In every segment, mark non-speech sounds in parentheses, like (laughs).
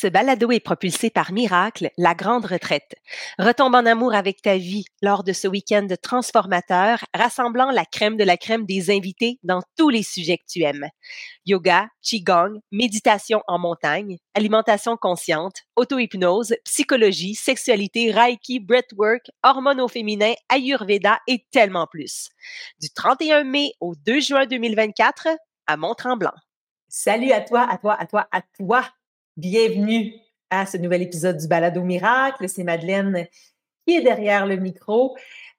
Ce balado est propulsé par Miracle, la grande retraite. Retombe en amour avec ta vie lors de ce week-end transformateur rassemblant la crème de la crème des invités dans tous les sujets que tu aimes. Yoga, Qigong, méditation en montagne, alimentation consciente, auto-hypnose, psychologie, sexualité, Reiki, breathwork, hormones au féminin, Ayurveda et tellement plus. Du 31 mai au 2 juin 2024 à Mont-Tremblant. Salut à toi, à toi, à toi, à toi Bienvenue à ce nouvel épisode du Balado Miracle. C'est Madeleine qui est derrière le micro.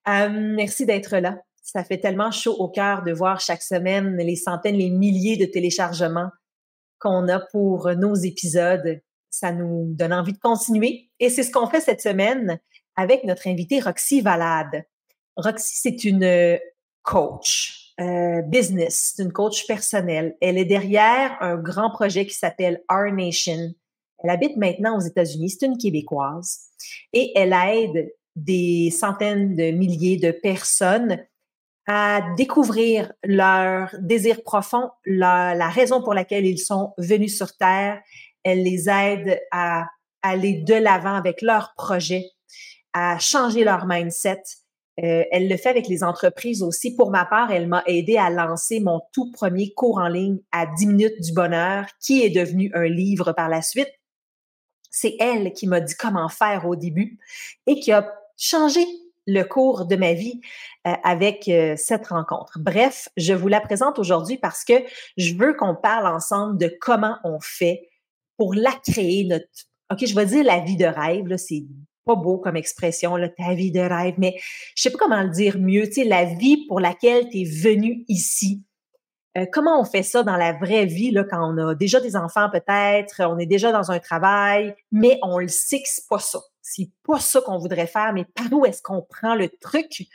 Euh, merci d'être là. Ça fait tellement chaud au cœur de voir chaque semaine les centaines, les milliers de téléchargements qu'on a pour nos épisodes. Ça nous donne envie de continuer. Et c'est ce qu'on fait cette semaine avec notre invitée Roxy Valade. Roxy, c'est une coach euh, business, c'est une coach personnelle. Elle est derrière un grand projet qui s'appelle Our Nation. Elle habite maintenant aux États-Unis, c'est une Québécoise et elle aide des centaines de milliers de personnes à découvrir leur désir profond, la raison pour laquelle ils sont venus sur Terre. Elle les aide à aller de l'avant avec leur projet, à changer leur mindset, euh, elle le fait avec les entreprises aussi. Pour ma part, elle m'a aidé à lancer mon tout premier cours en ligne à 10 minutes du bonheur, qui est devenu un livre par la suite. C'est elle qui m'a dit comment faire au début et qui a changé le cours de ma vie euh, avec euh, cette rencontre. Bref, je vous la présente aujourd'hui parce que je veux qu'on parle ensemble de comment on fait pour la créer, notre, OK, je vais dire la vie de rêve, c'est pas beau comme expression, ta vie de rêve, mais je sais pas comment le dire mieux, tu sais, la vie pour laquelle tu es venu ici. Euh, comment on fait ça dans la vraie vie, là, quand on a déjà des enfants peut-être, on est déjà dans un travail, mais on le sait que c'est pas ça. C'est pas ça qu'on voudrait faire, mais par où est-ce qu'on prend le truc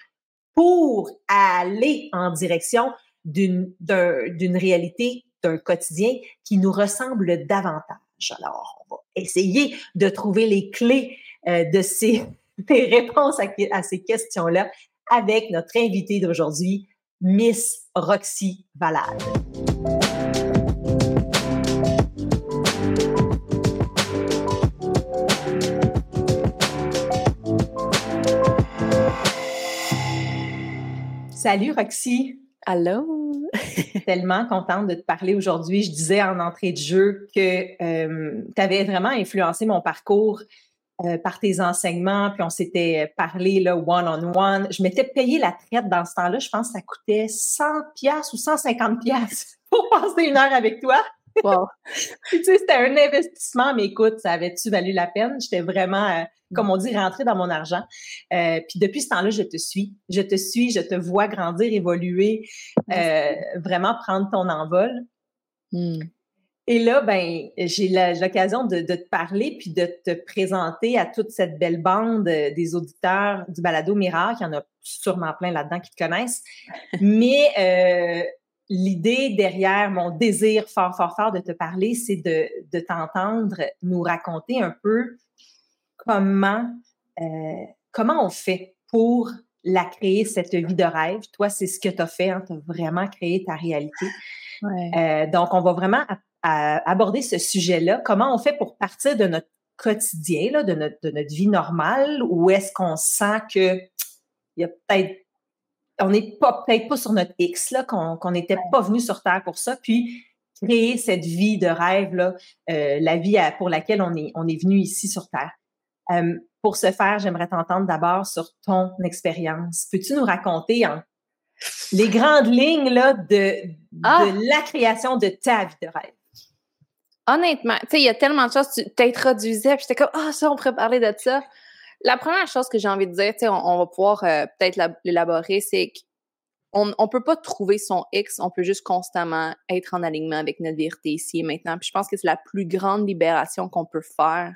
pour aller en direction d'une, d'une réalité, d'un quotidien qui nous ressemble davantage? Alors, on va essayer de trouver les clés euh, de ces (laughs) réponses à, ces questions-là avec notre invitée d'aujourd'hui, Miss Roxy Valade. Salut Roxy. Allô? (laughs) Tellement contente de te parler aujourd'hui. Je disais en entrée de jeu que euh, tu avais vraiment influencé mon parcours euh, par tes enseignements, puis on s'était parlé là one-on-one. Je m'étais payé la traite dans ce temps-là. Je pense que ça coûtait 100 pièces ou 150 pièces (laughs) pour passer une heure avec toi. Wow. (laughs) tu sais, c'était un investissement, mais écoute, ça avait-tu valu la peine? J'étais vraiment, euh, comme on dit, rentrée dans mon argent. Euh, puis depuis ce temps-là, je te suis. Je te suis, je te vois grandir, évoluer, vraiment prendre ton envol. Hmm. Et là, ben, j'ai l'occasion de, te parler puis de te présenter à toute cette belle bande euh, des auditeurs du balado Miracle. Il y en a sûrement plein là-dedans qui te connaissent. Mais euh, l'idée derrière mon désir fort, fort, fort de te parler, c'est de, de t'entendre nous raconter un peu comment, euh, comment on fait pour la créer, cette vie de rêve. Toi, c'est ce que tu as fait. Hein, tu as vraiment créé ta réalité. Ouais. donc, on va vraiment à aborder ce sujet-là. Comment on fait pour partir de notre quotidien, là, de, notre, de notre vie normale, ou est-ce qu'on sent que il y a peut-être on n'est pas peut-être pas sur notre X, là, qu'on n'était pas venu sur Terre pour ça, puis créer cette vie de rêve, là, euh, la vie pour laquelle on est, on est venu ici sur Terre? Euh, pour ce faire, j'aimerais t'entendre d'abord sur ton expérience. Peux-tu nous raconter en les grandes lignes là, de, ah! de la création de ta vie de rêve? Honnêtement, tu sais, il y a tellement de choses, tu t'introduisais, puis j'étais comme, ah, ça, on pourrait parler de ça. La première chose que j'ai envie de dire, tu sais, on, va pouvoir euh, peut-être l'élaborer, c'est qu'on on peut pas trouver son X, on peut juste constamment être en alignement avec notre vérité ici et maintenant. Puis je pense que c'est la plus grande libération qu'on peut faire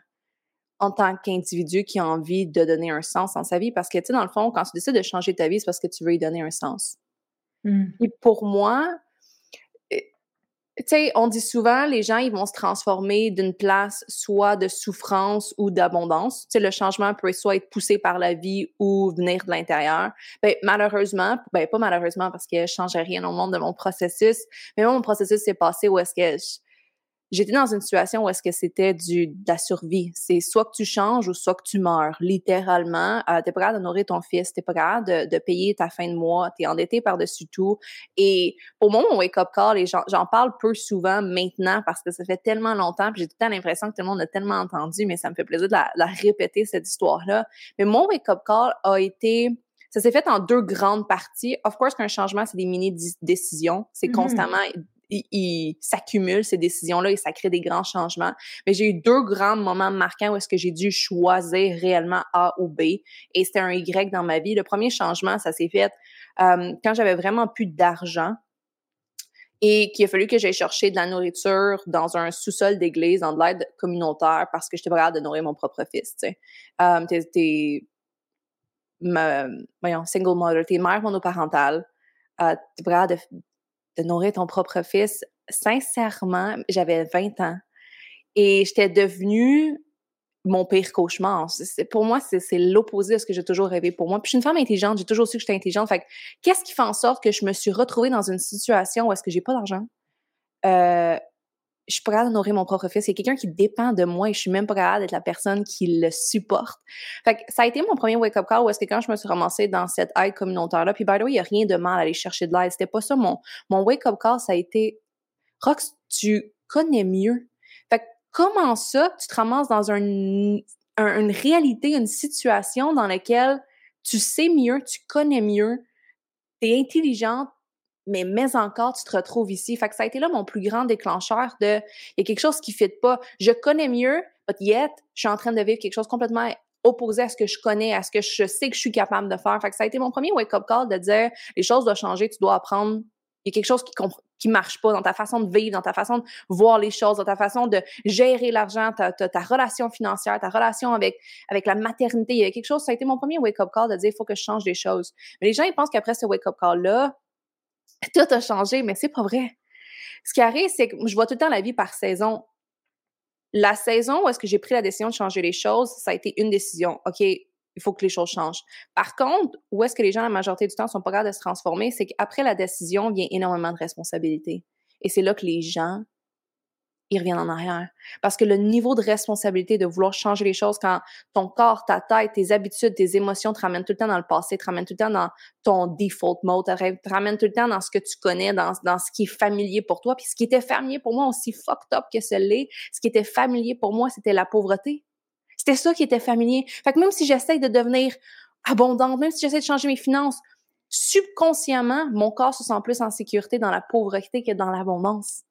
en tant qu'individu qui a envie de donner un sens dans sa vie. Parce que, tu sais, dans le fond, quand tu décides de changer ta vie, c'est parce que tu veux y donner un sens. Mmh. Et pour moi, tu sais, on dit souvent, les gens, ils vont se transformer d'une place soit de souffrance ou d'abondance. Tu sais, le changement peut soit être poussé par la vie ou venir de l'intérieur. Ben, malheureusement, ben, pas malheureusement parce que je changeais rien au monde de mon processus, mais moi, mon processus s'est passé où est-ce que j'étais dans une situation où est-ce que c'était du de la survie. C'est soit que tu changes ou soit que tu meurs, littéralement. Euh, t'es pas capable de nourrir ton fils, t'es pas capable de, de payer ta fin de mois, t'es endetté par-dessus tout. Et pour moi, mon wake-up call, et j'en parle peu souvent maintenant parce que ça fait tellement longtemps, puis j'ai tout le temps l'impression que tout le monde a tellement entendu, mais ça me fait plaisir de la, la répéter, cette histoire-là. Mais mon wake-up call a été ça s'est fait en deux grandes parties. Of course qu'un changement, c'est des mini-décisions. C'est mm-hmm. constamment il, s'accumule ces décisions-là et ça crée des grands changements. Mais j'ai eu deux grands moments marquants où est-ce que j'ai dû choisir réellement A ou B et c'était un Y dans ma vie. Le premier changement, ça s'est fait euh, quand j'avais vraiment plus d'argent et qu'il a fallu que j'aille chercher de la nourriture dans un sous-sol d'église, dans de l'aide communautaire parce que j'étais pas de nourrir mon propre fils. Tu sais. Euh, t'es, voyons, single mother, t'es mère monoparentale, euh, t'es pas de de nourrir ton propre fils, sincèrement, j'avais 20 ans et j'étais devenue mon pire cauchemar. pour moi, c'est l'opposé de ce que j'ai toujours rêvé pour moi. Puis je suis une femme intelligente, j'ai toujours su que j'étais intelligente. Fait qu'est-ce qui fait en sorte que je me suis retrouvée dans une situation où est-ce que j'ai pas d'argent? Euh, je suis pas capable de nourrir mon propre fils. C'est quelqu'un qui dépend de moi et je suis même pas capable d'être la personne qui le supporte. Ça a été mon premier wake-up call où est-ce que quand je me suis ramassée dans cette aide communautaire-là, puis by the way, il n'y a rien de mal à aller chercher de l'aide. C'était pas ça mon, mon wake-up call, ça a été Rox, tu connais mieux. Comment ça, tu te ramasses dans un, une réalité, une situation dans laquelle tu sais mieux, tu connais mieux, tu es intelligente, mais mais encore, tu te retrouves ici. Fait que ça a été là mon plus grand déclencheur de, il y a quelque chose qui ne fit pas. Je connais mieux, but yet, je suis en train de vivre quelque chose complètement opposé à ce que je connais, à ce que je sais que je suis capable de faire. Fait que ça a été mon premier wake-up call de dire, les choses doivent changer, tu dois apprendre. Il y a quelque chose qui qui marche pas dans ta façon de vivre, dans ta façon de voir les choses, dans ta façon de gérer l'argent, ta, relation financière, ta relation avec, avec la maternité. Il y a quelque chose, ça a été mon premier wake-up call de dire, il faut que je change des choses. Mais les gens, ils pensent qu'après ce wake-up call-là, (laughs) tout a changé, mais c'est pas vrai. Ce qui arrive, c'est que je vois tout le temps la vie par saison. La saison où est-ce que j'ai pris la décision de changer les choses, ça a été une décision. OK, il faut que les choses changent. Par contre, où est-ce que les gens, la majorité du temps, sont pas capables de se transformer, c'est qu'après la décision vient énormément de responsabilité. Et c'est là que les gens ils reviennent en arrière. Parce que le niveau de responsabilité de vouloir changer les choses quand ton corps, ta tête, tes habitudes, tes émotions te ramènent tout le temps dans le passé, te ramènent tout le temps dans ton default mode, te ramènent tout le temps dans ce que tu connais, dans, ce qui est familier pour toi. Puis ce qui était familier pour moi, aussi fucked up que ce l'est, ce qui était familier pour moi, c'était la pauvreté. C'était ça qui était familier. Fait que même si j'essaie de devenir abondante, même si j'essaie de changer mes finances, subconsciemment, mon corps se sent plus en sécurité dans la pauvreté que dans l'abondance.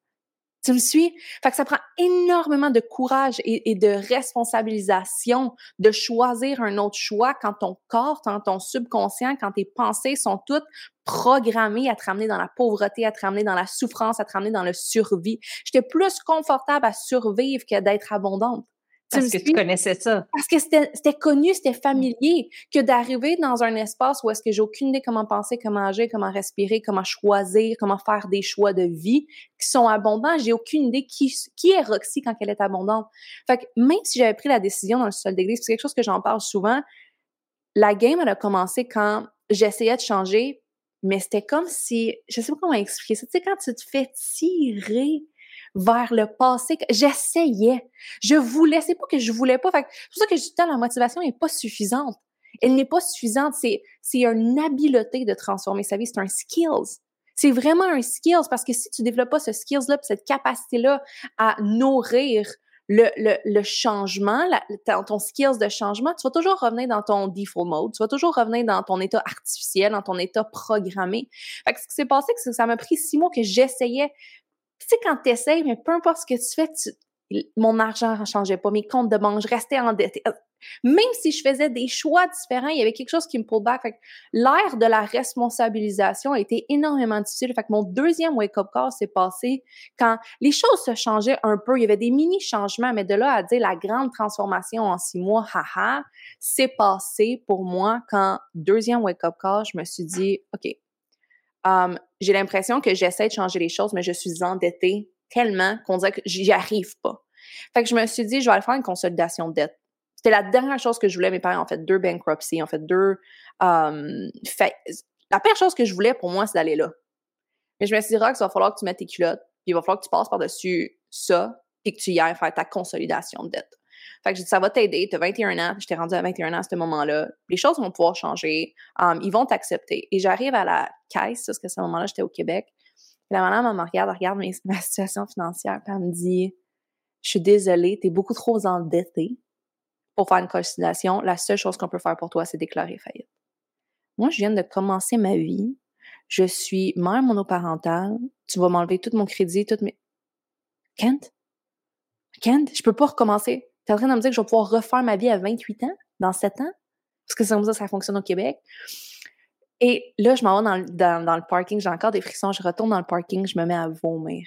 Tu me suis? Fait que ça prend énormément de courage et, de responsabilisation de choisir un autre choix quand ton corps, quand ton subconscient, quand tes pensées sont toutes programmées à te ramener dans la pauvreté, à te ramener dans la souffrance, à te ramener dans le survie. J'étais plus confortable à survivre que d'être abondante. Parce que tu connaissais ça. Parce que c'était connu, c'était familier, que d'arriver dans un espace où est-ce que j'ai aucune idée comment penser, comment agir, comment respirer, comment choisir, comment faire des choix de vie qui sont abondants. J'ai aucune idée qui, qui est Roxy quand elle est abondante. Fait que même si j'avais pris la décision dans le sol d'église, c'est quelque chose que j'en parle souvent, la game, elle a commencé quand j'essayais de changer, mais c'était comme si, je sais pas comment expliquer ça, tu sais, quand tu te fais tirer vers le passé. J'essayais. Je voulais. C'est pas que je voulais pas. c'est pour ça que je dis la motivation n'est pas suffisante. Elle n'est pas suffisante. C'est, c'est une habileté de transformer sa vie. C'est un skills. C'est vraiment un skills parce que si tu développes pas ce skills-là, cette capacité-là à nourrir le, changement, ton skills de changement, tu vas toujours revenir dans ton default mode, tu vas toujours revenir dans ton état artificiel, dans ton état programmé. Fait que ce qui s'est passé, c'est que ça m'a pris six mois que j'essayais tu sais, quand tu essayes, mais peu importe ce que tu fais, mon argent ne changeait pas, mes comptes de banque, je restais endettée. Même si je faisais des choix différents, il y avait quelque chose qui me pull back. L'ère de la responsabilisation a été énormément difficile. Fait que mon deuxième wake-up call s'est passé quand les choses se changeaient un peu. Il y avait des mini-changements, mais de là à dire la grande transformation en six mois, haha, c'est passé pour moi quand deuxième wake-up call, je me suis dit, OK, um, j'ai l'impression que j'essaie de changer les choses, mais je suis endettée tellement qu'on dirait que j'y arrive pas. Fait que je me suis dit, je vais aller faire une consolidation de dette. C'était la dernière chose que je voulais. Mes parents ont fait deux bankruptcies, ont fait deux. Um, fait, la pire chose que je voulais pour moi, c'est d'aller là. Mais je me suis dit, Rox, il va falloir que tu mettes tes culottes, puis il va falloir que tu passes par-dessus ça, puis que tu y ailles faire ta consolidation de dette. Fait que j'ai dit, ça va t'aider, tu as 21 ans, je t'ai rendu à 21 ans à ce moment-là, les choses vont pouvoir changer, um, ils vont t'accepter. Et j'arrive à la caisse, parce que à ce moment-là, j'étais au Québec, la madame, me regarde, regarde (laughs) ma situation financière, puis elle me dit, je suis désolée, tu es beaucoup trop endetté pour faire une consolidation. La seule chose qu'on peut faire pour toi, c'est déclarer faillite. Moi, je viens de commencer ma vie. Je suis mère monoparentale. Tu vas m'enlever tout mon crédit, toutes mes... Kent? Kent, je peux pas recommencer. Tu es en train de me dire que je vais pouvoir refaire ma vie à 28 ans, dans 7 ans? Parce que c'est comme ça que ça fonctionne au Québec. Et là, je m'en vais dans, dans, le parking, j'ai encore des frissons, je retourne dans le parking, je me mets à vomir.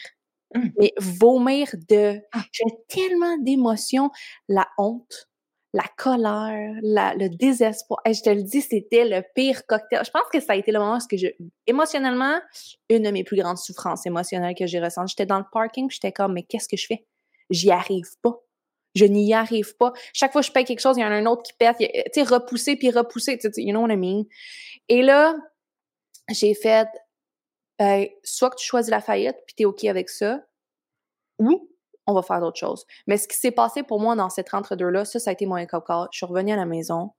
Hum. Mais vomir de... Ah. J'ai tellement d'émotions, la honte, la colère, le désespoir. Et je te le dis, c'était le pire cocktail. Je pense que ça a été le moment où je, émotionnellement, une de mes plus grandes souffrances émotionnelles que j'ai ressenties. J'étais dans le parking, j'étais comme, mais qu'est-ce que je fais? J'y arrive pas. Je n'y arrive pas. Chaque fois que je paye quelque chose, il y en a un autre qui pète. Tu sais, repousser puis repousser. You know what I mean? Et là, j'ai fait, ben, soit que tu choisis la faillite puis t'es OK avec ça, ou on va faire d'autres choses. Mais ce qui s'est passé pour moi dans cette entre-deux-là, ça, ça a été mon wake Je suis revenue à la maison,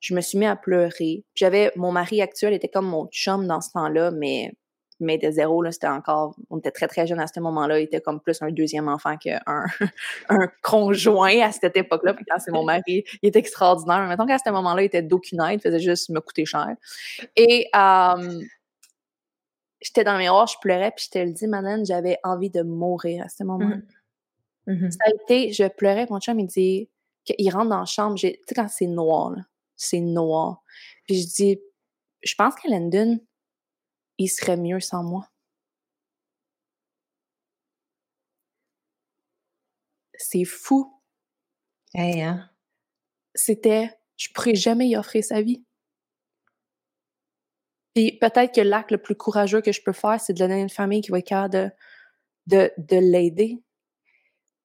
je me suis mis à pleurer. J'avais, mon mari actuel était comme mon chum dans ce temps-là, mais, mais de zéro, là, c'était encore, on était très, très jeunes à ce moment-là. Il était comme plus un deuxième enfant qu'un (laughs) un conjoint à cette époque-là. Puis quand c'est mon mari, il était extraordinaire. Mais mettons qu'à ce moment-là, il était d'aucune aide, il faisait juste me coûter cher. Et, euh, j'étais dans le miroir, je pleurais, puis je te le dis, Madeleine, j'avais envie de mourir à ce moment. là mmh. Mmh ça a été, je pleurais, mon chum, il dit, qu'il rentre dans la chambre, tu sais, quand c'est noir, c'est noir. Puis je dis, je pense qu'à London, il serait mieux sans moi. C'est fou. Hey, hein? C'était, je pourrais jamais y offrir sa vie. Puis peut-être que l'acte le plus courageux que je peux faire, c'est de donner à une famille qui va être capable de, de, de l'aider.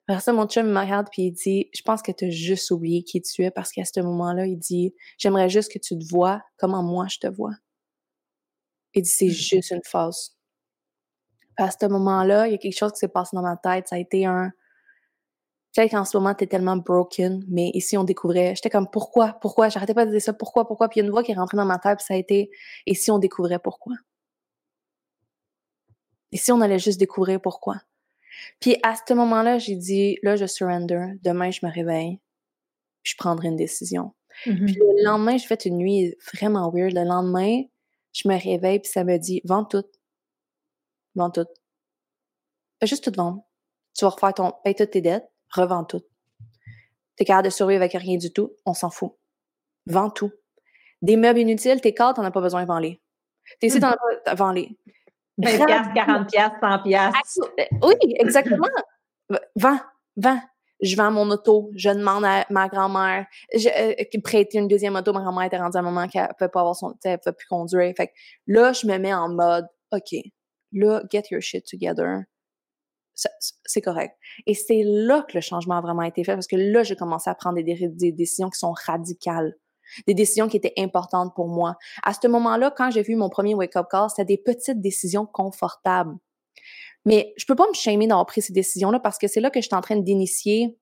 Après ça, mon chum me regarde puis il dit Je pense que tu as juste oublié qui tu es parce qu'à ce moment-là, il dit J'aimerais juste que tu te vois comment moi je te vois. Il dit C'est mmh. juste une phase. À ce moment-là, il y a quelque chose qui s'est passé dans ma tête. Ça a été un. Peut-être qu'en ce moment, t'es tellement broken, mais ici, on découvrait. J'étais comme Pourquoi? Pourquoi? J'arrêtais pas de dire ça. Pourquoi? Pourquoi? Puis il y a une voix qui est rentrée dans ma tête, puis ça a été Et si on découvrait pourquoi Et si on allait juste découvrir pourquoi puis à ce moment-là, j'ai dit, là, je surrender. Demain, je me réveille. je prendrai une décision. Mm-hmm. Puis le lendemain, j'ai fait une nuit vraiment weird. Le lendemain, je me réveille, puis ça me dit, vends tout. Vends tout. Fais juste tout vendre. Tu vas refaire ton, paye toutes tes dettes, revends tout. T'es capable de survivre avec rien du tout, on s'en fout. Vends tout. Des meubles inutiles, tes cartes, t'en as pas besoin, vends-les. T'es ici, t'en as pas, vends-les. 20 40 100 Oui, exactement. Vends, vends. Je vends mon auto, je demande à ma grand-mère, euh, prêter une deuxième auto. Ma grand-mère était rendue à un moment qu'elle ne peut pas avoir son, elle peut plus conduire. Fait là, je me mets en mode, OK, là, get your shit together. C'est correct. Et c'est là que le changement a vraiment été fait parce que là, j'ai commencé à prendre des décisions qui sont radicales des décisions qui étaient importantes pour moi. À ce moment-là, quand j'ai vu mon premier wake-up call, c'était des petites décisions confortables. Mais je peux pas me shamer d'avoir pris ces décisions-là parce que c'est là que je suis en train d'initier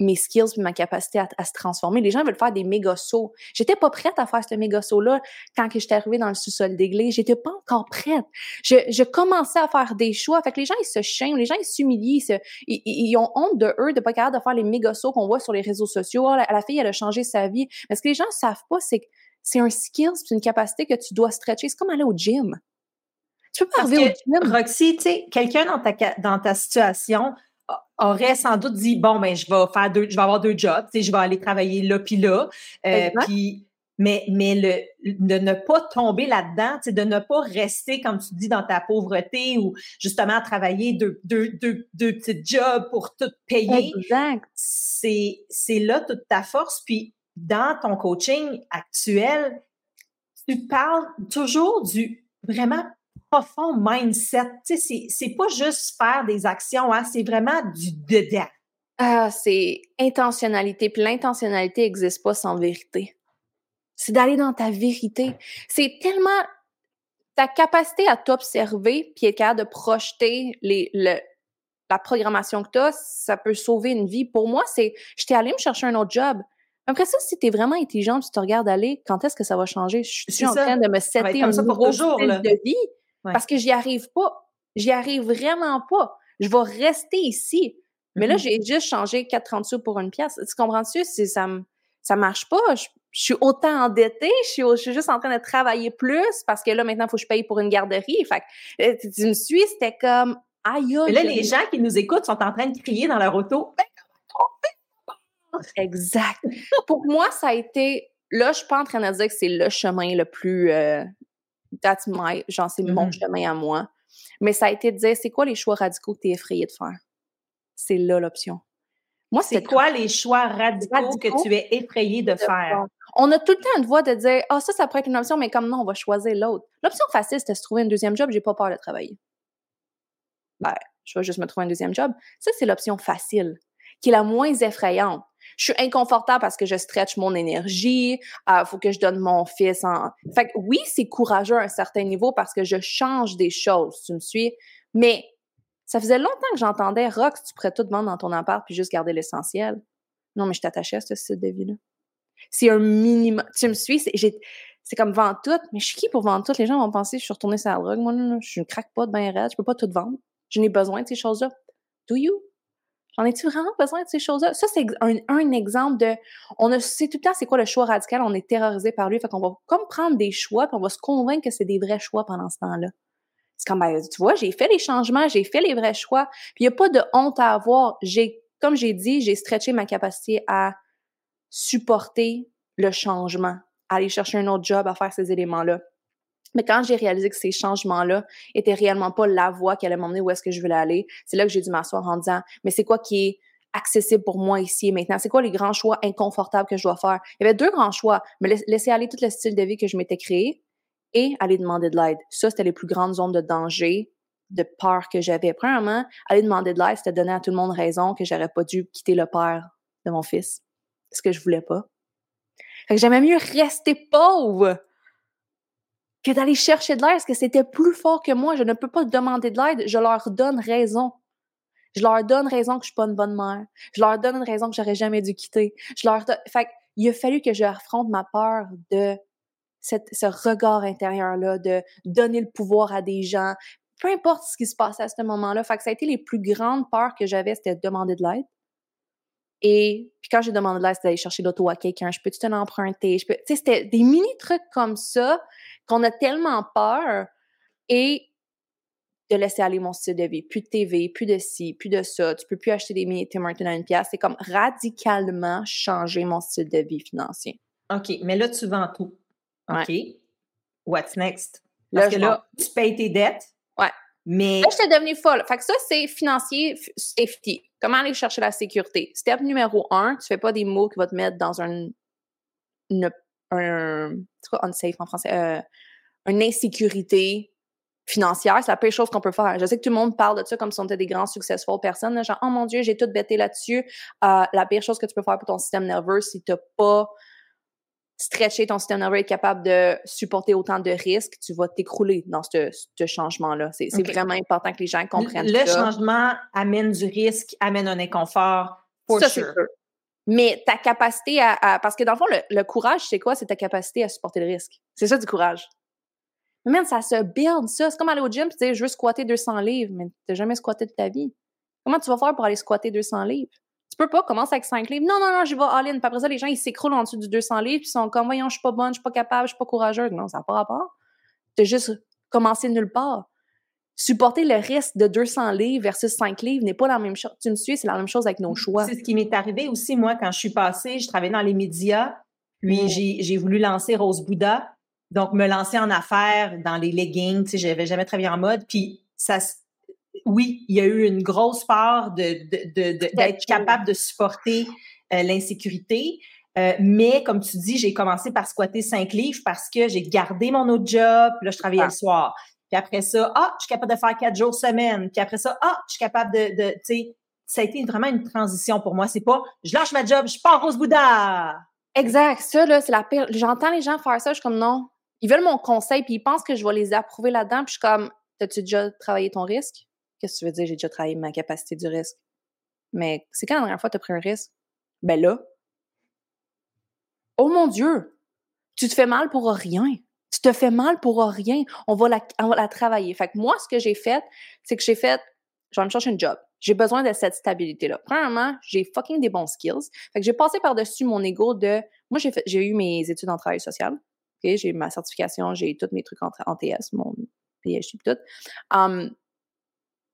mes skills et ma capacité à, se transformer. Les gens veulent faire des méga sauts. J'étais pas prête à faire ce méga saut-là quand j'étais arrivée dans le sous-sol d'église. J'étais pas encore prête. Je, je, commençais à faire des choix. Fait que les gens, ils se shame, les gens, ils s'humilient, ils, ils, ont honte de eux de pas capable de faire les méga sauts qu'on voit sur les réseaux sociaux. Oh, la, fille, elle a changé sa vie. Mais ce que les gens savent pas, c'est que c'est un skill, c'est une capacité que tu dois stretcher. C'est comme aller au gym. Tu peux pas arriver au gym. Roxy, tu sais, quelqu'un dans ta, dans ta situation, aurait sans doute dit bon ben je vais faire deux je vais avoir deux jobs tu sais je vais aller travailler là puis là euh, puis mais mais le de ne pas tomber là-dedans tu sais de ne pas rester comme tu dis dans ta pauvreté ou justement travailler deux deux deux, deux petits jobs pour tout payer exact. c'est c'est là toute ta force. Puis dans ton coaching actuel tu parles toujours du vraiment profond mindset. C'est pas juste faire des actions, hein, c'est vraiment du dedans. Ah, c'est intentionnalité. Puis l'intentionnalité n'existe pas sans vérité. C'est d'aller dans ta vérité. C'est tellement ta capacité à t'observer puis être capable de projeter les, le, la programmation que tu as, ça peut sauver une vie. Pour moi, c'est, j'étais allée me chercher un autre job. Après ça, si tu es vraiment intelligent, tu te regardes aller, quand est-ce que ça va changer? Je suis en train de me setter un nouveau style de vie parce que j'y arrive pas. J'y arrive vraiment pas. Je vais rester ici. Mais là, mm-hmm. j'ai juste changé 4,30 sous pour une pièce. Tu comprends-tu? Ça, ça marche pas. Je, suis autant endettée. Je suis, je suis, juste en train de travailler plus parce que là, maintenant, il faut que je paye pour une garderie. Fait que, euh, tu me suis, c'était comme, aïe, Mais là, les gens qui nous écoutent sont en train de crier dans leur auto. Ben, exact. pour moi, ça a été, là, je suis pas en train de dire que c'est le chemin le plus, euh, that's my, genre, c'est mon mm-hmm. chemin à moi. Mais ça a été de dire, c'est quoi les choix radicaux que tu es effrayé de faire? C'est là l'option. Moi, c'est quoi les choix radicaux, que tu es effrayé de, faire? On a tout le temps une voix de dire, ah, oh, ça, ça pourrait être une option, mais comme non, on va choisir l'autre. L'option facile, c'était de se trouver un deuxième job, j'ai pas peur de travailler. Ben, je vais juste me trouver un deuxième job. Ça, c'est l'option facile, qui est la moins effrayante. Je suis inconfortable parce que je stretch mon énergie, euh, faut que je donne mon fils en... Fait que oui, c'est courageux à un certain niveau parce que je change des choses, tu me suis, mais ça faisait longtemps que j'entendais Rox, tu pourrais tout vendre dans ton appart puis juste garder l'essentiel. Non, mais je t'attachais à ce style de vie-là. C'est un minimum. Tu me suis, c'est comme vendre tout, mais je suis qui pour vendre tout? Les gens vont penser que je suis retournée sur la drogue. Moi, non, je ne craque pas de bien raide, je peux pas tout vendre. Je n'ai besoin de ces choses-là. Do you? J'en ai-tu vraiment besoin de ces choses-là? Ça, c'est un, exemple de. On a, sait tout le temps c'est quoi le choix radical, on est terrorisé par lui. Fait qu'on va comme prendre des choix, puis on va se convaincre que c'est des vrais choix pendant ce temps-là. C'est comme, ben, tu vois, j'ai fait les changements, j'ai fait les vrais choix, puis il n'y a pas de honte à avoir. J'ai, comme j'ai dit, j'ai stretché ma capacité à supporter le changement, à aller chercher un autre job, à faire ces éléments-là. Mais quand j'ai réalisé que ces changements-là étaient réellement pas la voie qui allait m'emmener où est-ce que je voulais aller, c'est là que j'ai dû m'asseoir en disant, mais c'est quoi qui est accessible pour moi ici et maintenant? C'est quoi les grands choix inconfortables que je dois faire? Il y avait deux grands choix. Me laisser aller tout le style de vie que je m'étais créé et aller demander de l'aide. Ça, c'était les plus grandes zones de danger, de peur que j'avais. Premièrement, aller demander de l'aide, c'était donner à tout le monde raison que j'aurais pas dû quitter le père de mon fils. Ce que je voulais pas. Fait que j'aimais mieux rester pauvre que d'aller chercher de l'aide parce que c'était plus fort que moi? Je ne peux pas demander de l'aide. Je leur donne raison. Je leur donne raison que je suis pas une bonne mère. Je leur donne une raison que j'aurais jamais dû quitter. Je leur donne... Fait il a fallu que je affronte ma peur de ce regard intérieur-là, de donner le pouvoir à des gens, peu importe ce qui se passait à ce moment-là. Fait que ça a été les plus grandes peurs que j'avais, c'était de demander de l'aide. Et puis quand j'ai demandé de l'aide, c'était d'aller chercher l'auto à quelqu'un. Je peux-tu te l'emprunter? Je peux... Sais, c'était des mini-trucs comme ça qu'on a tellement peur et de laisser aller mon style de vie. Plus de TV, plus de ci, plus de ça. Tu peux plus acheter des mini Tim Martin à une pièce. C'est comme radicalement changer mon style de vie financier. OK, mais là, tu vends tout. OK. What's next? Parce que là, tu payes tes dettes. Ouais. Mais. Là, je suis devenue folle. Fait que ça, c'est financier, safety. Comment aller chercher la sécurité? Step numéro un, tu fais pas des mots qui vont te mettre dans un. Une, un. C'est unsafe en français? Euh, une insécurité financière, c'est la pire chose qu'on peut faire. Je sais que tout le monde parle de ça comme si on était des grands successful personnes. genre, oh mon Dieu, j'ai tout bêté là-dessus. Euh, la pire chose que tu peux faire pour ton système nerveux, si tu n'as pas stretcher ton système nerveux est capable de supporter autant de risques, tu vas t'écrouler dans ce, changement-là. C'est vraiment important que les gens comprennent le, ça. Le changement amène du risque, amène un inconfort, for ça, sure. Mais ta capacité à, Parce que dans le fond, le, courage, c'est quoi? C'est ta capacité à supporter le risque. C'est ça du courage. Mais même, ça se build, ça. C'est comme aller au gym et dire, je veux squatter 200 livres, mais tu n'as jamais squatté de ta vie. Comment tu vas faire pour aller squatter 200 livres? Tu peux pas commencer avec 5 livres. Non, non, non, je vais all-in. Après ça, les gens, ils s'écroulent en dessous du 200 livres, puis ils sont comme, voyons, je suis pas bonne, je suis pas capable, je suis pas courageuse. Non, ça n'a pas rapport. Tu as juste commencé nulle part. Supporter le risque de 200 livres versus 5 livres n'est pas la même chose. Tu me suis, c'est la même chose avec nos choix. C'est ce qui m'est arrivé aussi, moi, quand je suis passée, je travaillais dans les médias, puis j'ai voulu lancer Rose Bouddha. Donc, me lancer en affaires dans les leggings, tu sais, j'avais jamais travaillé en mode. Puis, ça, oui, il y a eu une grosse part de, d'être capable de supporter euh, l'insécurité. Euh, mais comme tu dis, j'ai commencé par squatter cinq livres parce que j'ai gardé mon autre job, puis là, je travaillais le soir. Puis après ça, ah, je suis capable de faire quatre jours semaine. Puis après ça, ah, je suis capable de, tu sais, ça a été vraiment une transition pour moi. C'est pas, je lâche ma job, je pars Rose Bouddha. Exact. Ça, là, c'est la pire. J'entends les gens faire ça, je suis comme non. Ils veulent mon conseil, puis ils pensent que je vais les approuver là-dedans, puis je suis comme, as-tu déjà travaillé ton risque? Qu'est-ce que tu veux dire, j'ai déjà travaillé ma capacité du risque? Mais c'est quand la dernière fois tu as pris un risque? Ben là. Oh mon Dieu! Tu te fais mal pour rien. Tu te fais mal pour rien. On va la, travailler. Fait que moi, ce que j'ai fait, c'est que j'ai fait, je vais me chercher un job. J'ai besoin de cette stabilité-là. Premièrement, j'ai fucking des bons skills. Fait que j'ai passé par-dessus mon ego de, moi, j'ai eu mes études en travail social. J'ai ma certification, j'ai tous mes trucs en, TS, mon PhD tout. Um,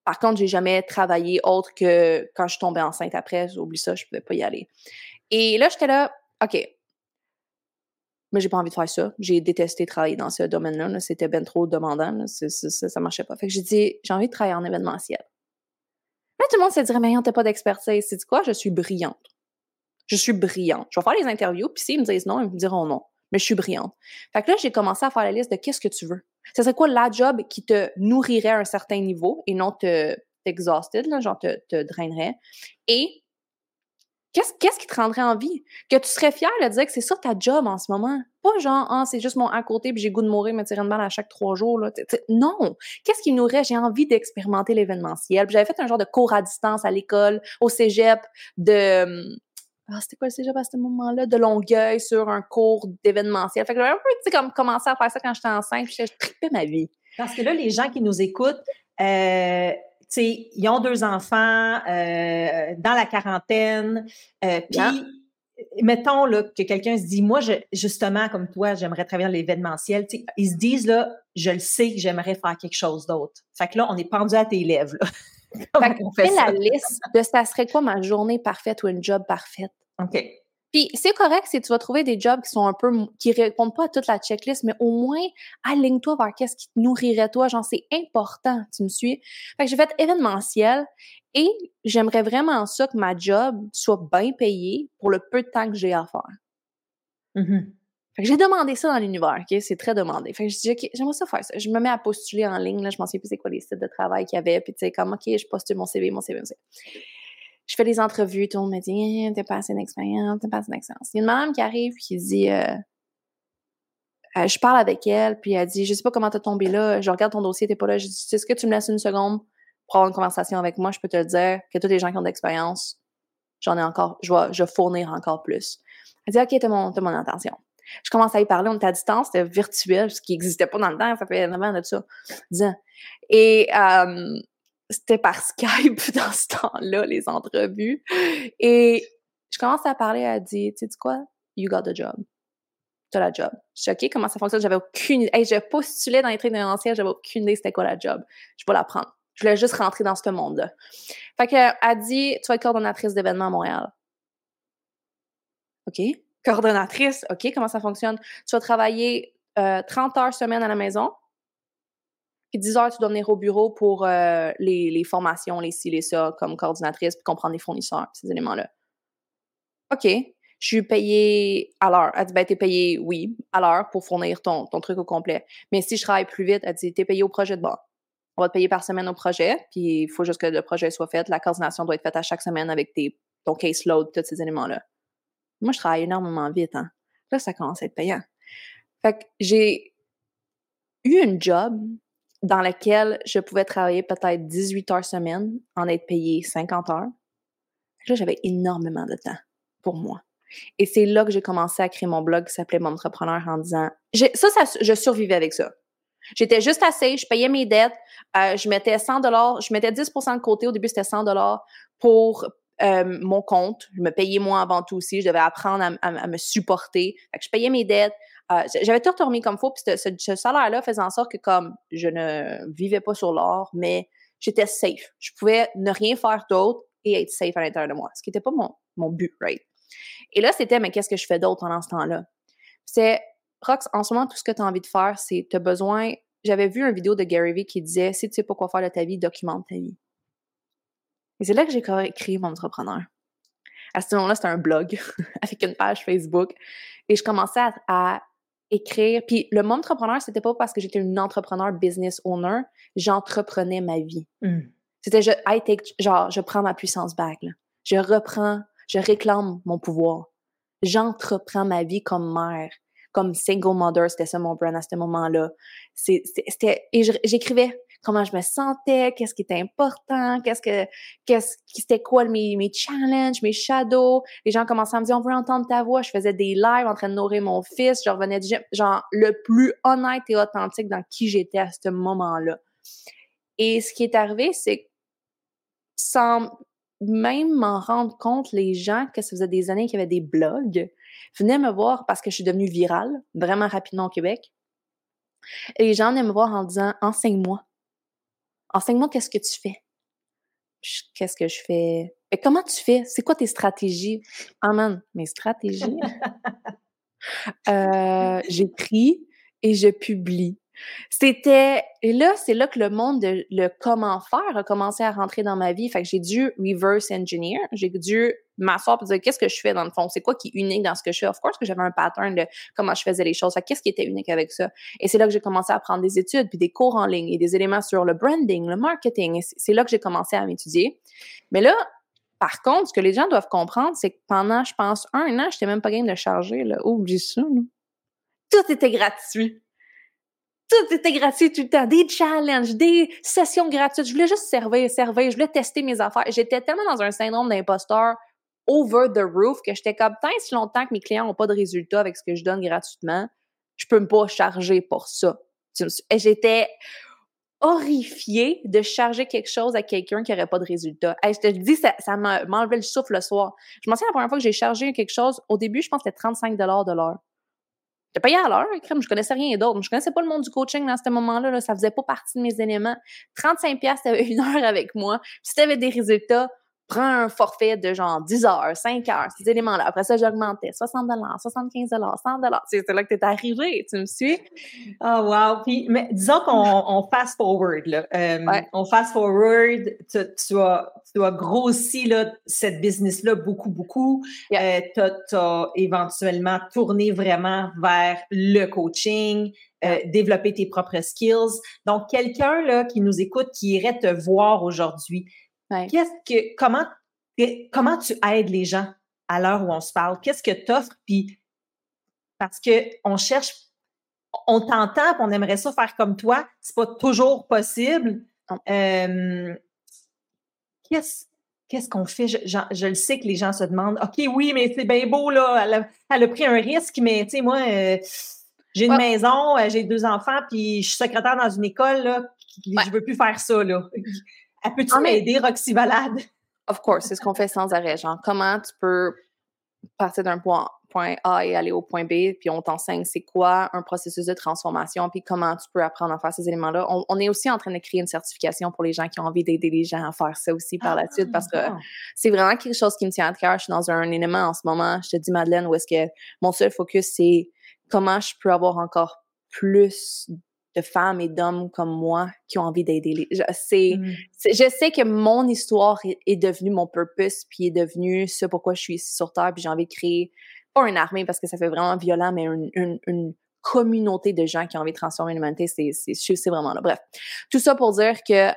par contre, j'ai jamais travaillé autre que quand je tombée enceinte après. J'oublie ça, je pouvais pas y aller. Et là, j'étais là, OK. Mais j'ai pas envie de faire ça. J'ai détesté travailler dans ce domaine-là. C'était bien trop demandant. Ça, ça, marchait pas. Fait que j'ai dit, j'ai envie de travailler en événementiel. Là, tout le monde se dirait, mais t'as pas d'expertise. C'est quoi? Je suis brillante. Je suis brillante. Je vais faire les interviews, puis s'ils me disent non, ils me diront non. Mais je suis brillante. Fait que là, j'ai commencé à faire la liste de qu'est-ce que tu veux. Ce serait quoi la job qui te nourrirait à un certain niveau et non te t'exhausted, là, genre te, te drainerait? Et qu'est-ce, qu'est-ce qui te rendrait envie? Que tu serais fier de dire que c'est ça ta job en ce moment. Pas genre, ah, c'est juste mon à côté puis j'ai goût de mourir, me tirer une balle à chaque trois jours. Là. non! Qu'est-ce qui me nourrait? J'ai envie d'expérimenter l'événementiel. J'avais fait un genre de cours à distance à l'école, au cégep, de hum, ah, c'était quoi le cégep à ce moment-là? De Longueuil sur un cours d'événementiel. Fait que j'avais un peu, comme commencé à faire ça quand j'étais enceinte, puis je tripais ma vie. Parce que là, les gens qui nous écoutent, euh, sais, ils ont deux enfants, euh, dans la quarantaine, euh, puis mettons là, que quelqu'un se dit, moi, je, justement, comme toi, j'aimerais travailler l'événementiel, ils se disent, là, je le sais que j'aimerais faire quelque chose d'autre. Fait que là, on est pendu à tes lèvres. Là. (laughs) fait fais la liste de ça serait quoi ma journée parfaite ou une job parfaite? OK. Puis c'est correct si tu vas trouver des jobs qui sont un peu qui répondent pas à toute la checklist, mais au moins aligne-toi vers qu'est-ce qui te nourrirait toi. Genre c'est important, tu me suis. Fait que j'ai fait événementiel et j'aimerais vraiment ça que ma job soit bien payée pour le peu de temps que j'ai à faire. Mm-hmm. Fait que j'ai demandé ça dans l'univers, OK? C'est très demandé. Fait que je dis, OK, j'aimerais ça faire ça. Je me mets à postuler en ligne, là, je m'en souviens plus c'est quoi les sites de travail qu'il y avait, puis tu sais, comme, OK, je postule mon CV, mon CV, mon CV je fais des entrevues, tout le monde me dit eh, t'es pas assez d'expérience, t'es pas assez d'expérience. Il y a une madame qui arrive qui dit euh, euh, je parle avec elle, puis elle dit je sais pas comment t'es tombé là, je regarde ton dossier, t'es pas là. Je dis est-ce que tu me laisses une seconde pour avoir une conversation avec moi, je peux te le dire que tous les gens qui ont de l'expérience, j'en ai encore, je vais, je fournir encore plus. Elle dit ok, t'as mon, mon attention. Je commence à y parler, on était à distance, c'était virtuel, ce qui n'existait pas dans le temps, ça fait 9 ans de ça, 10 ans. Et euh, c'était par (laughs) Skype dans ce temps-là, les entrevues. Et je commence à parler, elle dit, tu sais quoi? You got the job. T'as la job. Je suis OK, comment ça fonctionne? J'avais aucune idée. Hey, je postulais dans les traits d'événementiel, j'avais aucune idée c'était quoi la job. Je vais la prendre. Je voulais juste rentrer dans ce monde-là. Fait qu'elle a dit, tu vas être coordonnatrice d'événements à Montréal. OK. Coordonnatrice, OK, comment ça fonctionne? Tu vas travailler 30 euh, heures semaine à la maison, puis 10 heures, tu dois venir au bureau pour euh, les, formations, les ci, les ça, comme coordinatrice, puis comprendre les fournisseurs, ces éléments-là. OK. Je suis payée à l'heure. Elle dit, ben, t'es payée, oui, à l'heure pour fournir ton, truc au complet. Mais si je travaille plus vite, elle dit, t'es payée au projet de bord. On va te payer par semaine au projet, puis il faut juste que le projet soit fait. La coordination doit être faite à chaque semaine avec ton caseload, tous ces éléments-là. Moi, je travaille énormément vite, hein. Là, ça commence à être payant. Fait que j'ai eu une job dans laquelle je pouvais travailler peut-être 18 heures semaine, en être payé 50 heures. Là, j'avais énormément de temps pour moi. Et c'est là que j'ai commencé à créer mon blog qui s'appelait Mon Entrepreneur en disant, ça, ça, je survivais avec ça. J'étais juste assez, je payais mes dettes, euh, je mettais 100 dollars, je mettais 10% de côté. Au début, c'était 100 dollars pour euh, mon compte. Je me payais moi avant tout aussi. Je devais apprendre à, me supporter. Je payais mes dettes, euh, j'avais tout retourné comme faut, puis ce, salaire-là faisait en sorte que comme je ne vivais pas sur l'or, mais j'étais safe. Je pouvais ne rien faire d'autre et être safe à l'intérieur de moi, ce qui n'était pas mon, mon but, right? Et là, c'était, mais qu'est-ce que je fais d'autre pendant ce temps-là? C'est, Rox, en ce moment, tout ce que tu as envie de faire, c'est, tu as besoin. J'avais vu une vidéo de Gary Vee qui disait, si tu sais pas quoi faire de ta vie, documente ta vie. Et c'est là que j'ai créé mon entrepreneur. À ce moment-là, c'était un blog (laughs) avec une page Facebook. Et je commençais à écrire. Puis le mot entrepreneur, c'était pas parce que j'étais une entrepreneur business owner, j'entreprenais ma vie. Hmm. C'était je, I take, genre, je prends ma puissance back. Là. Je reprends, je réclame mon pouvoir. J'entreprends ma vie comme mère, comme single mother, c'était ça mon brand à ce moment-là. C'était, et j'écrivais comment je me sentais, qu'est-ce qui était important, qu'est-ce que, qu'est-ce qui c'était quoi mes, mes challenges, mes shadows. Les gens commençaient à me dire, on veut entendre ta voix. Je faisais des lives en train de nourrir mon fils. Je revenais genre, le plus honnête et authentique dans qui j'étais à ce moment-là. Et ce qui est arrivé, c'est sans même m'en rendre compte, les gens, que ça faisait des années qu'il y avait des blogs, venaient me voir parce que je suis devenue virale, vraiment rapidement au Québec. Et les gens venaient me voir en disant Enseigne-moi. Enseigne-moi qu'est-ce que tu fais. Qu'est-ce que je fais? Et comment tu fais? C'est quoi tes stratégies? Ah man, mes stratégies? (laughs) euh, J'écris et je publie. C'était et là c'est là que le monde de le comment faire a commencé à rentrer dans ma vie. Fait que j'ai dû reverse engineer, j'ai dû m'asseoir et dire qu'est-ce que je fais dans le fond, c'est quoi qui est unique dans ce que je fais? Of course que j'avais un pattern de comment je faisais les choses. Qu'est-ce qui était unique avec ça? Et c'est là que j'ai commencé à prendre des études puis des cours en ligne et des éléments sur le branding, le marketing. C'est là que j'ai commencé à m'étudier. Mais là par contre, ce que les gens doivent comprendre, c'est que pendant, je pense, un an, j'étais même pas game de charger, là. Oublie ça, Tout était gratuit tout était gratuit tout le temps. Des challenges, des sessions gratuites. Je voulais juste servir, servir. Je voulais tester mes affaires. J'étais tellement dans un syndrome d'imposteur over the roof que j'étais comme tant si longtemps que mes clients n'ont pas de résultats avec ce que je donne gratuitement, je peux me pas charger pour ça. J'étais horrifiée de charger quelque chose à quelqu'un qui n'aurait pas de résultat. je te dis, ça, enlevé le souffle le soir. Je m'en souviens la première fois que j'ai chargé quelque chose, au début, je pense que c'était 35 de l'heure. J'étais payé à l'heure, crème, je connaissais rien d'autre. Je connaissais pas le monde du coaching dans ce moment-là, là, ça faisait pas partie de mes éléments. 35 pièces, t'avais une heure avec moi. Si t'avais des résultats, prends un forfait de genre 10 heures, 5 heures, ces éléments-là. Après ça, j'augmentais 60 75 100 C'est là que tu es arrivé, tu me suis? Oh, wow. Puis, mais disons qu'on (laughs) fast forward, là. Euh, on fast forward, tu, tu, as, tu as grossi là, cette business-là beaucoup, beaucoup. Euh, tu as, éventuellement tourné vraiment vers le coaching. Euh, développer tes propres skills. Donc, quelqu'un là qui nous écoute, qui irait te voir aujourd'hui, Qu'est-ce que, comment, comment tu aides les gens à l'heure où on se parle? Qu'est-ce que tu offres? Puis, parce qu'on cherche, on t'entend, on aimerait ça faire comme toi. C'est pas toujours possible. qu'est-ce, qu'est-ce qu'on fait? Je, le sais que les gens se demandent, OK, oui, mais c'est bien beau, là. Elle a, pris un risque, mais tu sais, moi, euh, j'ai une maison, euh, j'ai deux enfants, puis je suis secrétaire dans une école, là. Je veux plus faire ça, là. Ah, m'aider, Roxy Balade? Of course, c'est ce qu'on fait sans arrêt. Genre, comment tu peux partir d'un point, point A et aller au point B, puis on t'enseigne c'est quoi un processus de transformation, puis comment tu peux apprendre à faire ces éléments-là. On, est aussi en train de créer une certification pour les gens qui ont envie d'aider les gens à faire ça aussi par la suite, parce que ah, c'est vraiment quelque chose qui me tient à cœur. Je suis dans un élément en ce moment, je te dis, Madeleine, où est-ce que mon seul focus, c'est comment je peux avoir encore plus de femmes et d'hommes comme moi qui ont envie d'aider les je, sais que mon histoire est, devenue mon purpose puis est devenue ce pourquoi je suis ici sur terre puis j'ai envie de créer pas une armée parce que ça fait vraiment violent mais une, une, communauté de gens qui ont envie de transformer l'humanité c'est c'est c'est vraiment là. Bref tout ça pour dire que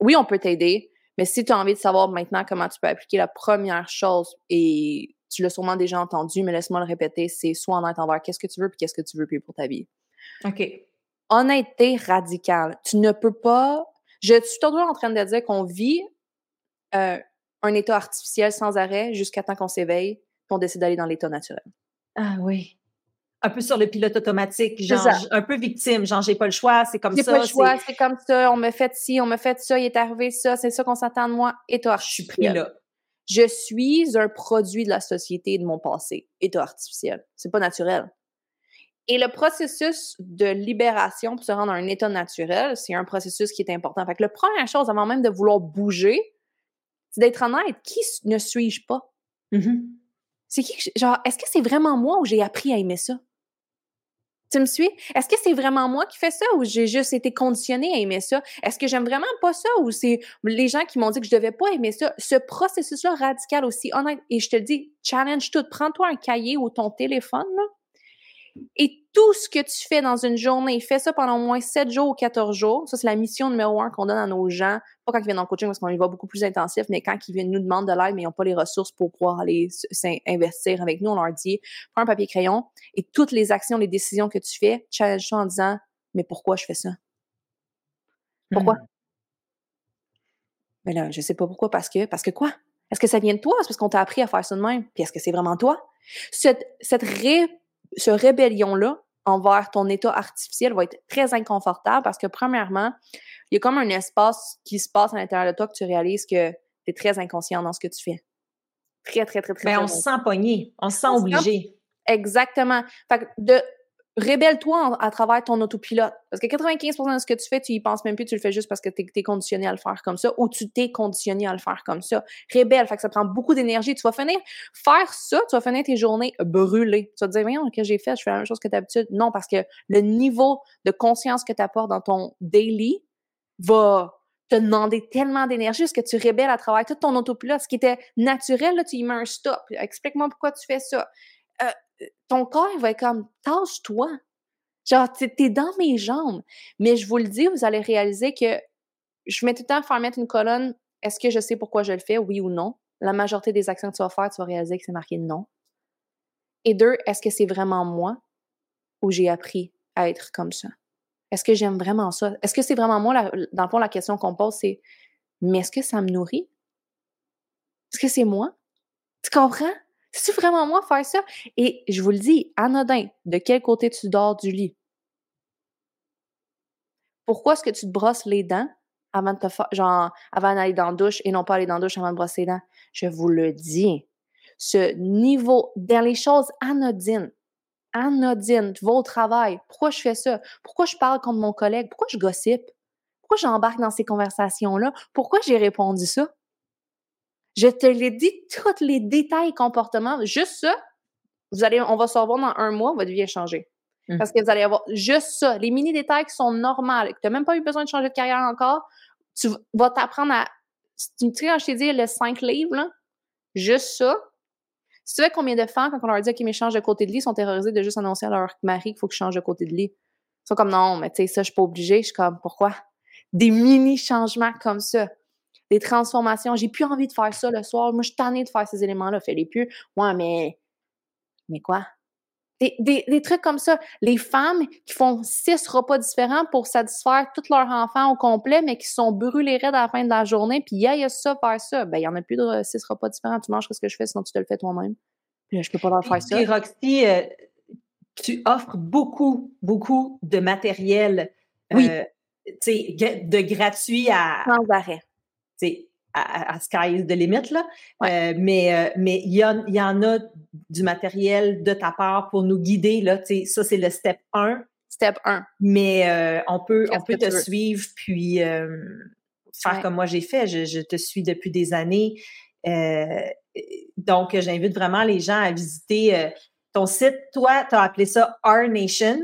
oui on peut t'aider mais si tu as envie de savoir maintenant comment tu peux appliquer la première chose et tu l'as sûrement déjà entendu mais laisse-moi le répéter c'est soit en être envers qu'est-ce que tu veux puis qu'est-ce que tu veux plus pour ta vie. OK honnêteté radicale. Tu ne peux pas. Je suis toujours en train de dire qu'on vit euh, un état artificiel sans arrêt jusqu'à temps qu'on s'éveille, qu'on décide d'aller dans l'état naturel. Ah oui. Un peu sur le pilote automatique, genre un peu victime, genre j'ai pas le choix, c'est comme ça. J'ai pas le choix, c'est comme ça, on me fait ci, on me fait ça, il est arrivé ça, c'est ça qu'on s'attend de moi, état artificiel. Je suis pris là. Je suis un produit de la société et de mon passé, état artificiel. C'est pas naturel. Et le processus de libération pour se rendre à un état naturel, c'est un processus qui est important. Fait que la première chose, avant même de vouloir bouger, c'est d'être honnête. Qui ne suis-je pas? Mm-hmm. C'est qui, genre, est-ce que c'est vraiment moi ou j'ai appris à aimer ça? Tu me suis? Est-ce que c'est vraiment moi qui fais ça ou j'ai juste été conditionnée à aimer ça? Est-ce que j'aime vraiment pas ça ou c'est les gens qui m'ont dit que je devais pas aimer ça? Ce processus-là radical aussi honnête, et je te le dis, challenge tout. Prends-toi un cahier ou ton téléphone, là, et tout ce que tu fais dans une journée, fais ça pendant au moins 7 jours ou 14 jours. Ça, c'est la mission numéro un qu'on donne à nos gens. Pas quand ils viennent en coaching parce qu'on y va beaucoup plus intensif, mais quand ils viennent nous demander de l'aide, mais ils n'ont pas les ressources pour pouvoir aller investir avec nous, on leur dit, prends un papier crayon et toutes les actions, les décisions que tu fais, challenge-toi en disant, mais pourquoi je fais ça? Pourquoi? Mais là, je sais pas pourquoi. Parce que, parce que quoi? Est-ce que ça vient de toi? C'est parce qu'on t'a appris à faire ça de même? Puis est-ce que c'est vraiment toi? Cette, cette ré, ce rébellion-là envers ton état artificiel va être très inconfortable parce que, premièrement, il y a comme un espace qui se passe à l'intérieur de toi que tu réalises que tu es très inconscient dans ce que tu fais. Très, très, très, très. Mais ben, on se sent pogné, on se sent obligé. Exactement. Fait que de rébelle-toi à travers ton autopilote. Parce que 95% de ce que tu fais, tu y penses même plus, tu le fais juste parce que tu es, conditionné à le faire comme ça ou tu t'es conditionné à le faire comme ça. Rébelle, que ça prend beaucoup d'énergie. Tu vas finir faire ça, tu vas finir tes journées brûlées. Tu vas te dire, voyons, que j'ai fait, je fais la même chose que d'habitude. Non, parce que le niveau de conscience que tu apportes dans ton daily va te demander tellement d'énergie parce que tu rébelles à travers tout ton autopilote. Ce qui était naturel, là, tu y mets un stop. Explique-moi pourquoi tu fais ça. Euh, ton corps va être comme tâche-toi. Genre, t'es dans mes jambes. Mais je vous le dis, vous allez réaliser que je mets tout le temps à faire mettre une colonne. Est-ce que je sais pourquoi je le fais, oui ou non? La majorité des actions que tu vas faire, tu vas réaliser que c'est marqué non. Et deux, est-ce que c'est vraiment moi ou j'ai appris à être comme ça? Est-ce que j'aime vraiment ça? Est-ce que c'est vraiment moi? dans le fond, la question qu'on pose, c'est mais est-ce que ça me nourrit? Est-ce que c'est moi? Tu comprends? C'est vraiment moi faire ça? Et je vous le dis, anodin, de quel côté tu dors du lit? Pourquoi est-ce que tu te brosses les dents avant de te genre, avant d'aller dans la douche et non pas aller dans la douche avant de brosser les dents? Je vous le dis. Ce niveau, dans les choses anodines, anodines, tu vas au travail, pourquoi je fais ça? Pourquoi je parle contre mon collègue? Pourquoi je gossipe? Pourquoi j'embarque dans ces conversations-là? Pourquoi j'ai répondu ça? Je te l'ai dit, tous les détails comportements, juste ça, vous allez, on va se revoir dans un mois, votre vie a changé. Mmh. Parce que vous allez avoir juste ça, les mini détails qui sont normaux, que tu n'as même pas eu besoin de changer de carrière encore, tu vas t'apprendre à. Tu sais, quand je t'ai dit le 5 livres, là, juste ça. Si tu sais combien de femmes, quand on leur dit qu'ils changent de côté de lit, sont terrorisées de juste annoncer à leur mari qu'il faut qu'ils changent de côté de lit. Ils sont comme non, mais tu sais, ça, je suis pas obligée. Je suis comme pourquoi? Des mini changements comme ça des transformations. J'ai plus envie de faire ça le soir. Moi, je suis tannée de faire ces éléments-là. Fais-les plus. Ouais, mais. Mais quoi? Des, des, trucs comme ça. Les femmes qui font six repas différents pour satisfaire tous leurs enfants au complet, mais qui sont brûlés raides à la fin de la journée, puis il y a ça, faire ça. Ben, il n'y en a plus de six repas différents. Tu manges ce que je fais, sinon tu te le fais toi-même. Puis là, je peux pas leur faire ça. Et Roxy, euh, tu offres beaucoup, beaucoup de matériel. Oui. Euh, de gratuit à. Sans arrêt c'est à, à, sky is the limit, là. Euh, mais euh, mais il y, y, en a du matériel de ta part pour nous guider, là. Ça, c'est le step 1. Step 1. Mais euh, on peut, on peut te suivre, puis faire comme moi j'ai fait. Je, je, te suis depuis des années. donc, j'invite vraiment les gens à visiter ton site. Toi, tu as appelé ça Our Nation.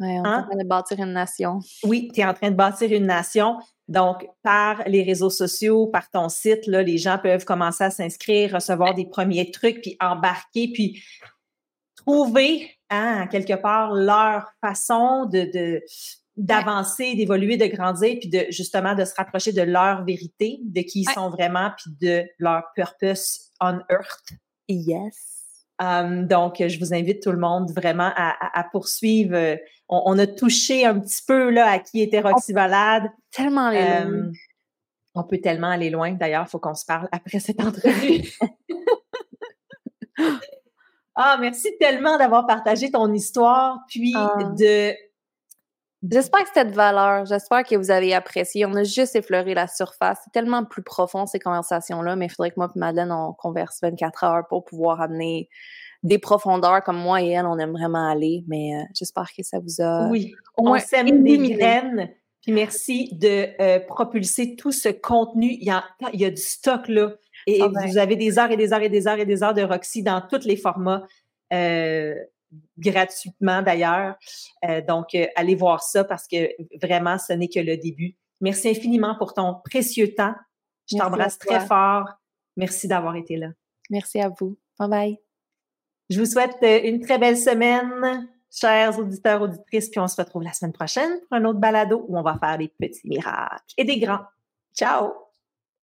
Oui, on est hein? en train de bâtir une nation. Oui, tu es en train de bâtir une nation. Donc, par les réseaux sociaux, par ton site, là, les gens peuvent commencer à s'inscrire, recevoir des premiers trucs, puis embarquer, puis trouver, hein, quelque part, leur façon de, d'avancer, d'évoluer, de grandir, puis de justement de se rapprocher de leur vérité, de qui ils sont vraiment, puis de leur purpose on earth. Yes. Um, donc, je vous invite tout le monde vraiment à, poursuivre. Euh, on, a touché un petit peu là à qui était Roxy Valade. Tellement aller loin. Um, on peut tellement aller loin. D'ailleurs, il faut qu'on se parle après cette (laughs) entrevue. ah, merci tellement d'avoir partagé ton histoire, puis ah. de J'espère que c'était de valeur. J'espère que vous avez apprécié. On a juste effleuré la surface. C'est tellement plus profond, ces conversations-là, mais il faudrait que moi et Madeleine, on converse 24 heures pour pouvoir amener des profondeurs comme moi et elle, on aime vraiment aller. Mais euh, j'espère que ça vous a. Oui, au moins sème des graines. Puis merci de euh, propulser tout ce contenu. Il y a, il y a du stock là. Et vous avez des heures et des heures et des heures et des heures de Roxy dans tous les formats. Euh, gratuitement d'ailleurs. Euh, donc, euh, allez voir ça parce que vraiment, ce n'est que le début. Merci infiniment pour ton précieux temps. Je t'embrasse très fort. Merci d'avoir été là. Merci à vous. Bye bye. Je vous souhaite euh, une très belle semaine, chers auditeurs, auditrices, puis on se retrouve la semaine prochaine pour un autre balado où on va faire des petits miracles et des grands. Ciao!